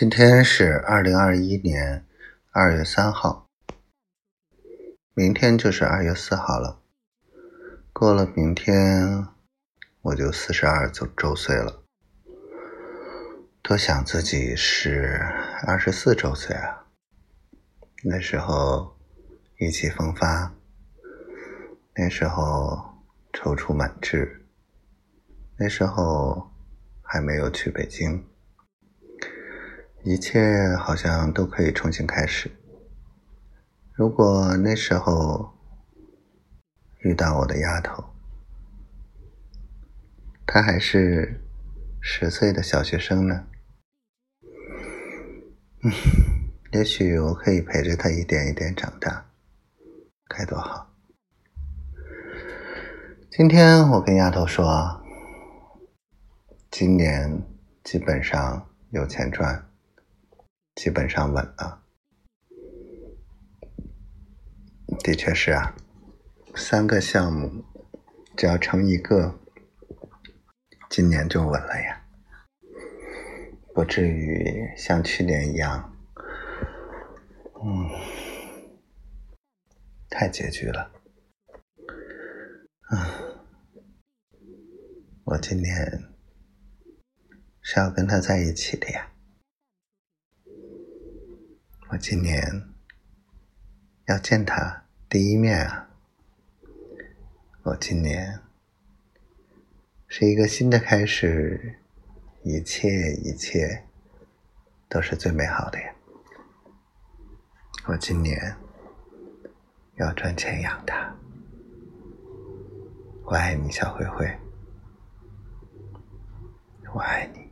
今天是二零二一年二月三号，明天就是二月四号了。过了明天，我就四十二周周岁了。多想自己是二十四周岁啊！那时候意气风发，那时候踌躇满志，那时候还没有去北京。一切好像都可以重新开始。如果那时候遇到我的丫头，她还是十岁的小学生呢，也许我可以陪着她一点一点长大，该多好！今天我跟丫头说，今年基本上有钱赚。基本上稳了，的确是啊，三个项目只要成一个，今年就稳了呀，不至于像去年一样，嗯，太拮据了。啊，我今年是要跟他在一起的呀。我今年要见他第一面啊！我今年是一个新的开始，一切一切都是最美好的呀！我今年要赚钱养他，我爱你，小灰灰，我爱你。